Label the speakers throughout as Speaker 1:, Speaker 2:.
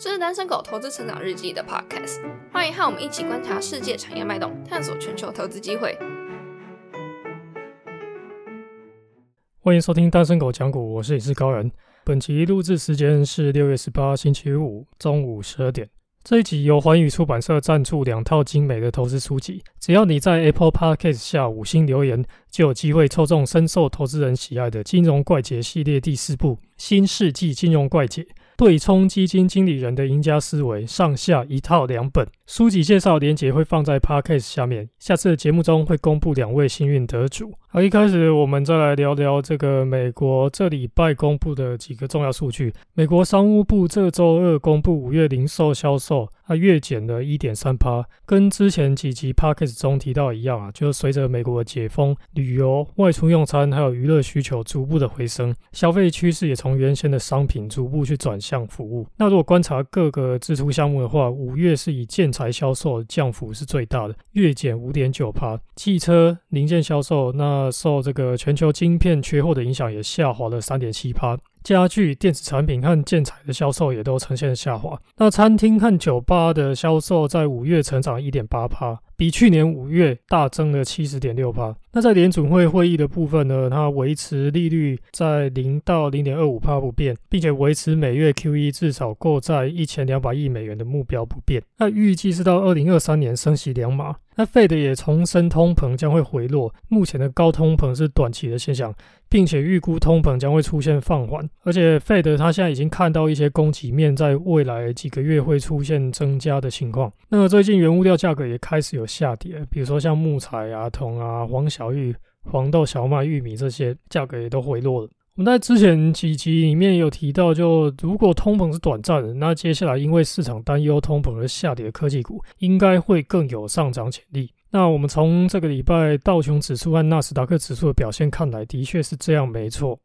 Speaker 1: 这是单身狗投资成长日记的 podcast，欢迎和我们一起观察世界产业脉动，探索全球投资机会。
Speaker 2: 欢迎收听单身狗讲股，我是李志高人。本期录制时间是六月十八星期五中午十二点。这一集由环宇出版社赞助两套精美的投资书籍，只要你在 Apple Podcast 下五星留言，就有机会抽中深受投资人喜爱的《金融怪杰》系列第四部《新世纪金融怪杰》。对冲基金经理人的赢家思维，上下一套两本。书籍介绍连结会放在 podcast 下面。下次的节目中会公布两位幸运得主。好，一开始我们再来聊聊这个美国这礼拜公布的几个重要数据。美国商务部这周二公布五月零售销售。它月减了一点三趴，跟之前几集 p o c k e t 中提到一样啊，就是随着美国的解封，旅游、外出用餐还有娱乐需求逐步的回升，消费趋势也从原先的商品逐步去转向服务。那如果观察各个支出项目的话，五月是以建材销售降幅是最大的，月减五点九帕。汽车零件销售，那受这个全球晶片缺货的影响，也下滑了三点七帕。家具、电子产品和建材的销售也都呈现下滑。那餐厅和酒吧的销售在五月成长一点八帕。比去年五月大增了七十点六帕。那在联储会会议的部分呢，它维持利率在零到零点二五帕不变，并且维持每月 QE 至少购债一千两百亿美元的目标不变。那预计是到二零二三年升息两码。那 Fed 也重申通膨将会回落，目前的高通膨是短期的现象，并且预估通膨将会出现放缓。而且 Fed 它现在已经看到一些供给面在未来几个月会出现增加的情况。那么最近原物料价格也开始有下跌，比如说像木材啊、铜啊、黄小玉、黄豆、小麦、玉米这些价格也都回落了。我们在之前几集里面有提到，就如果通膨是短暂的，那接下来因为市场担忧通膨而下跌的科技股，应该会更有上涨潜力。那我们从这个礼拜道琼指数和纳斯达克指数的表现看来，的确是这样，没错。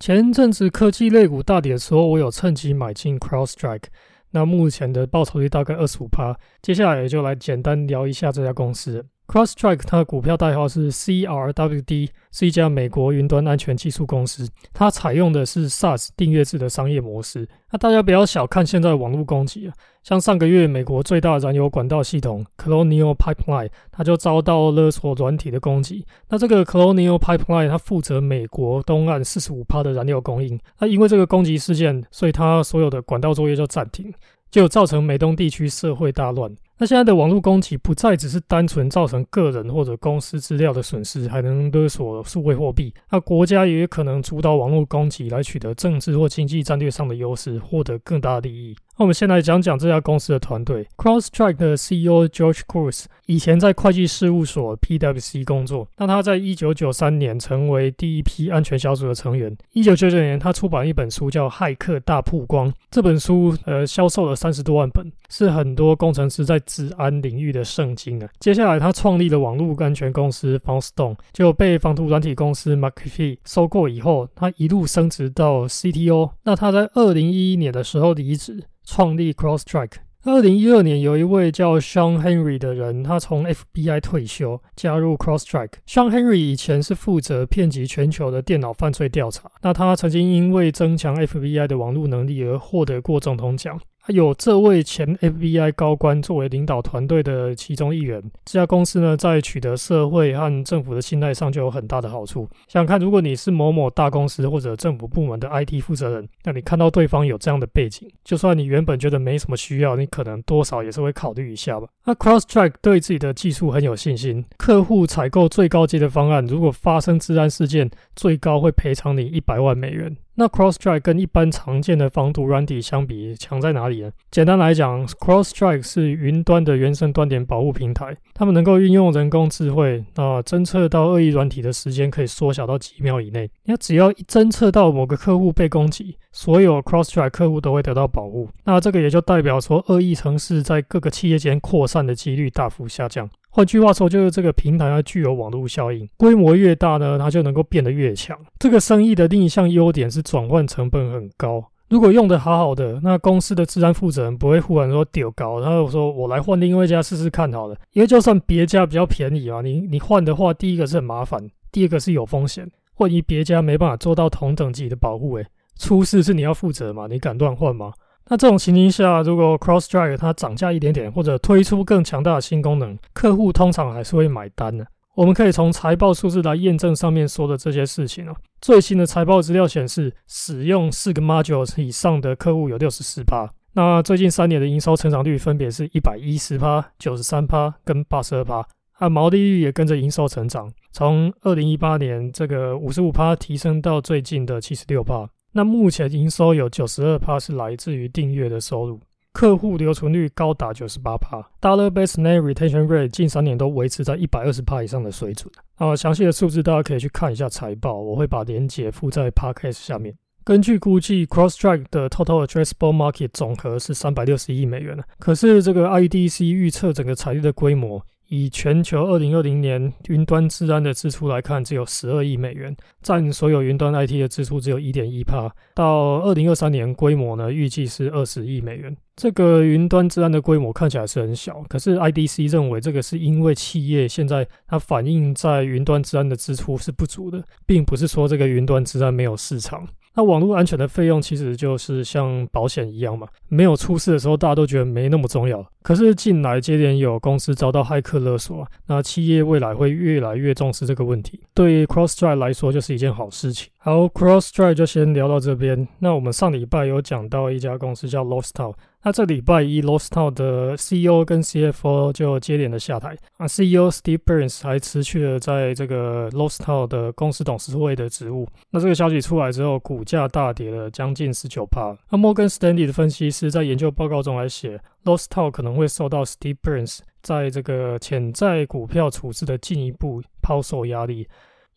Speaker 2: 前阵子科技类股大跌的时候，我有趁机买进 CrowStrike 那目前的报酬率大概二十五趴。接下来也就来简单聊一下这家公司。CrossStrike 它的股票代号是 CRWD，是一家美国云端安全技术公司。它采用的是 SaaS 订阅制的商业模式。那大家不要小看现在网络攻击啊，像上个月美国最大燃油管道系统 Colonial Pipeline，它就遭到勒索软体的攻击。那这个 Colonial Pipeline 它负责美国东岸四十五帕的燃料供应。那因为这个攻击事件，所以它所有的管道作业就暂停，就造成美东地区社会大乱。那现在的网络攻击不再只是单纯造成个人或者公司资料的损失，还能勒索数位货币。那国家也可能主导网络攻击来取得政治或经济战略上的优势，获得更大利益。那我们先来讲讲这家公司的团队。CrossStrike 的 CEO George Cruz 以前在会计事务所 PwC 工作。那他在一九九三年成为第一批安全小组的成员。一九九九年，他出版一本书叫《骇客大曝光》。这本书呃销售了三十多万本，是很多工程师在治安领域的圣经啊。接下来，他创立了网络安全公司 Foundstone，就被防毒软体公司 McAfee 收购以后，他一路升职到 CTO。那他在二零一一年的时候离职。创立 CrossStrike。二零一二年，有一位叫 Sean Henry 的人，他从 FBI 退休，加入 CrossStrike。Sean Henry 以前是负责遍及全球的电脑犯罪调查。那他曾经因为增强 FBI 的网络能力而获得过总统奖。有这位前 FBI 高官作为领导团队的其中一员，这家公司呢，在取得社会和政府的信赖上就有很大的好处。想看，如果你是某某大公司或者政府部门的 IT 负责人，那你看到对方有这样的背景，就算你原本觉得没什么需要，你可能多少也是会考虑一下吧。那 CrossTrack 对自己的技术很有信心，客户采购最高阶的方案，如果发生治安事件，最高会赔偿你一百万美元。那 CrossStrike 跟一般常见的防毒软体相比，强在哪里呢？简单来讲，CrossStrike 是云端的原生端点保护平台，他们能够运用人工智慧，那侦测到恶意软体的时间可以缩小到几秒以内。那只要一侦测到某个客户被攻击，所有 CrossStrike 客户都会得到保护。那这个也就代表说，恶意城市在各个企业间扩散的几率大幅下降。换句话说，就是这个平台它具有网络效应，规模越大呢，它就能够变得越强。这个生意的另一项优点是转换成本很高。如果用的好好的，那公司的治安负责人不会忽然说丢高，然后说我来换另外一家试试看好了。因为就算别家比较便宜啊，你你换的话，第一个是很麻烦，第二个是有风险，万一别家没办法做到同等级的保护，诶，出事是你要负责嘛？你敢乱换吗？那这种情形下，如果 CrossDrive 它涨价一点点，或者推出更强大的新功能，客户通常还是会买单的。我们可以从财报数字来验证上面说的这些事情哦。最新的财报资料显示，使用四个 Modules 以上的客户有六十四趴。那最近三年的营收成长率分别是一百一十趴、九十三趴跟八十二趴，啊，毛利率也跟着营收成长，从二零一八年这个五十五趴提升到最近的七十六趴。那目前营收有九十二趴是来自于订阅的收入，客户留存率高达九十八趴，Dollar Based Net Retention Rate 近三年都维持在一百二十趴以上的水准。啊，详细的数字大家可以去看一下财报，我会把链接附在 Podcast 下面。根据估计，CrossStrike 的 Total Addressable Market 总和是三百六十亿美元可是这个 IDC 预测整个产业的规模。以全球二零二零年云端治安的支出来看，只有十二亿美元，占所有云端 IT 的支出只有一点一帕。到二零二三年规模呢，预计是二十亿美元。这个云端治安的规模看起来是很小，可是 IDC 认为这个是因为企业现在它反映在云端治安的支出是不足的，并不是说这个云端治安没有市场。那网络安全的费用其实就是像保险一样嘛，没有出事的时候，大家都觉得没那么重要。可是近来接连有公司遭到骇客勒索，那企业未来会越来越重视这个问题。对 CrossDrive 来说，就是一件好事情。好，CrossDrive 就先聊到这边。那我们上礼拜有讲到一家公司叫 Lostal。那这礼拜一，Lostal 的 CEO 跟 CFO 就接连的下台。啊，CEO Steve Burns 还持续了在这个 Lostal 的公司董事会的职务。那这个消息出来之后，股价大跌了将近十九%。那 Morgan Stanley 的分析师在研究报告中来写，Lostal 可能会受到 Steve Burns 在这个潜在股票处置的进一步抛售压力，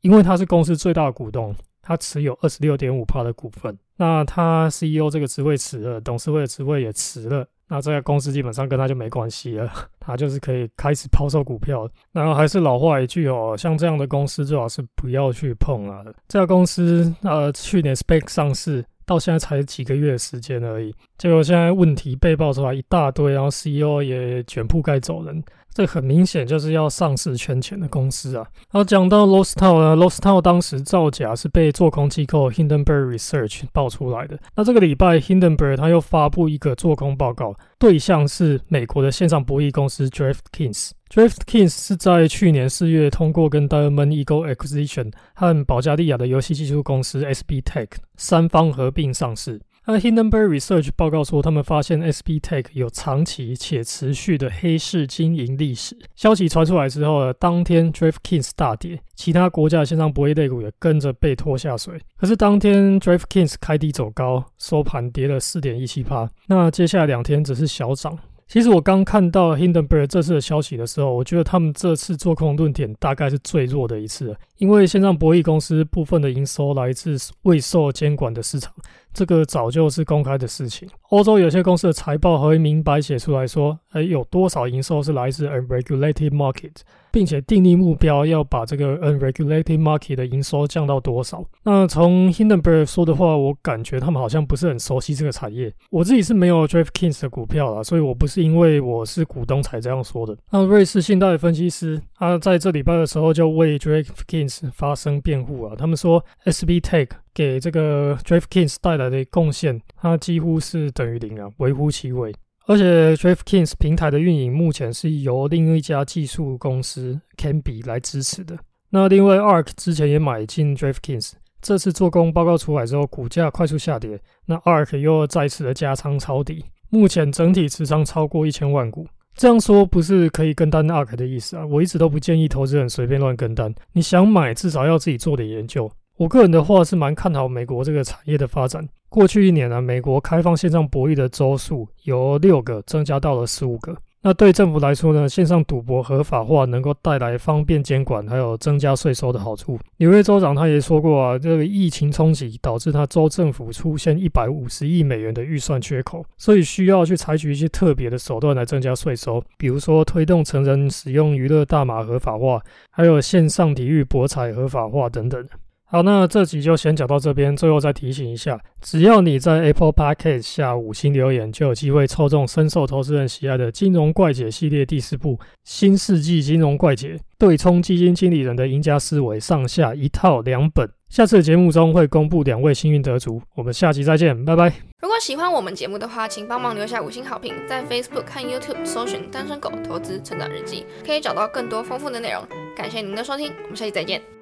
Speaker 2: 因为他是公司最大的股东。他持有二十六点五帕的股份，那他 CEO 这个职位辞了，董事会的职位也辞了，那这家公司基本上跟他就没关系了，他就是可以开始抛售股票。然后还是老话一句哦，像这样的公司最好是不要去碰了。这家公司呃去年 Spec 上市。到现在才几个月的时间而已，结果现在问题被爆出来一大堆，然后 CEO 也卷铺盖走人，这很明显就是要上市圈钱的公司啊。然后讲到 Lostal 呢，Lostal 当时造假是被做空机构 Hindenburg Research 爆出来的。那这个礼拜 Hindenburg 他又发布一个做空报告，对象是美国的线上博弈公司 DraftKings。DraftKings 是在去年四月通过跟 Diamond Eagle Acquisition 和保加利亚的游戏技术公司 SB Tech 三方合并上市。那 Hindenburg Research 报告说，他们发现 SB Tech 有长期且持续的黑市经营历史。消息传出来之后，当天 DraftKings 大跌，其他国家的线上博弈类股也跟着被拖下水。可是当天 DraftKings 开低走高，收盘跌了四点一七趴。那接下来两天只是小涨。其实我刚看到 Hindenburg 这次的消息的时候，我觉得他们这次做空论点大概是最弱的一次，因为线上博弈公司部分的营收来自未受监管的市场。这个早就是公开的事情。欧洲有些公司的财报会明白写出来说，哎，有多少营收是来自 unregulated market，并且订立目标要把这个 unregulated market 的营收降到多少。那从 Hindenburg 说的话，我感觉他们好像不是很熟悉这个产业。我自己是没有 DraftKings 的股票啊，所以我不是因为我是股东才这样说的。那瑞士信贷分析师，他在这礼拜的时候就为 DraftKings 发声辩护啊，他们说 SB Tech。给这个 DraftKings 带来的贡献，它几乎是等于零啊，微乎其微。而且 DraftKings 平台的运营目前是由另一家技术公司 Canby 来支持的。那另外 Ark 之前也买进 DraftKings，这次做工报告出来之后，股价快速下跌，那 Ark 又再次的加仓抄底，目前整体持仓超过一千万股。这样说不是可以跟单 Ark 的意思啊，我一直都不建议投资人随便乱跟单，你想买至少要自己做点研究。我个人的话是蛮看好美国这个产业的发展。过去一年呢，美国开放线上博弈的州数由六个增加到了十五个。那对政府来说呢，线上赌博合法化能够带来方便监管，还有增加税收的好处。纽约州长他也说过啊，这个疫情冲击导致他州政府出现一百五十亿美元的预算缺口，所以需要去采取一些特别的手段来增加税收，比如说推动成人使用娱乐大麻合法化，还有线上体育博彩合法化等等。好，那这集就先讲到这边。最后再提醒一下，只要你在 Apple Podcast 下五星留言，就有机会抽中深受投资人喜爱的《金融怪解》系列第四部《新世纪金融怪解：对冲基金经理人的赢家思维》上下一套两本。下次节目中会公布两位幸运得主，我们下期再见，拜拜。
Speaker 1: 如果喜欢我们节目的话，请帮忙留下五星好评，在 Facebook 看 YouTube 搜寻“单身狗投资成长日记”，可以找到更多丰富的内容。感谢您的收听，我们下期再见。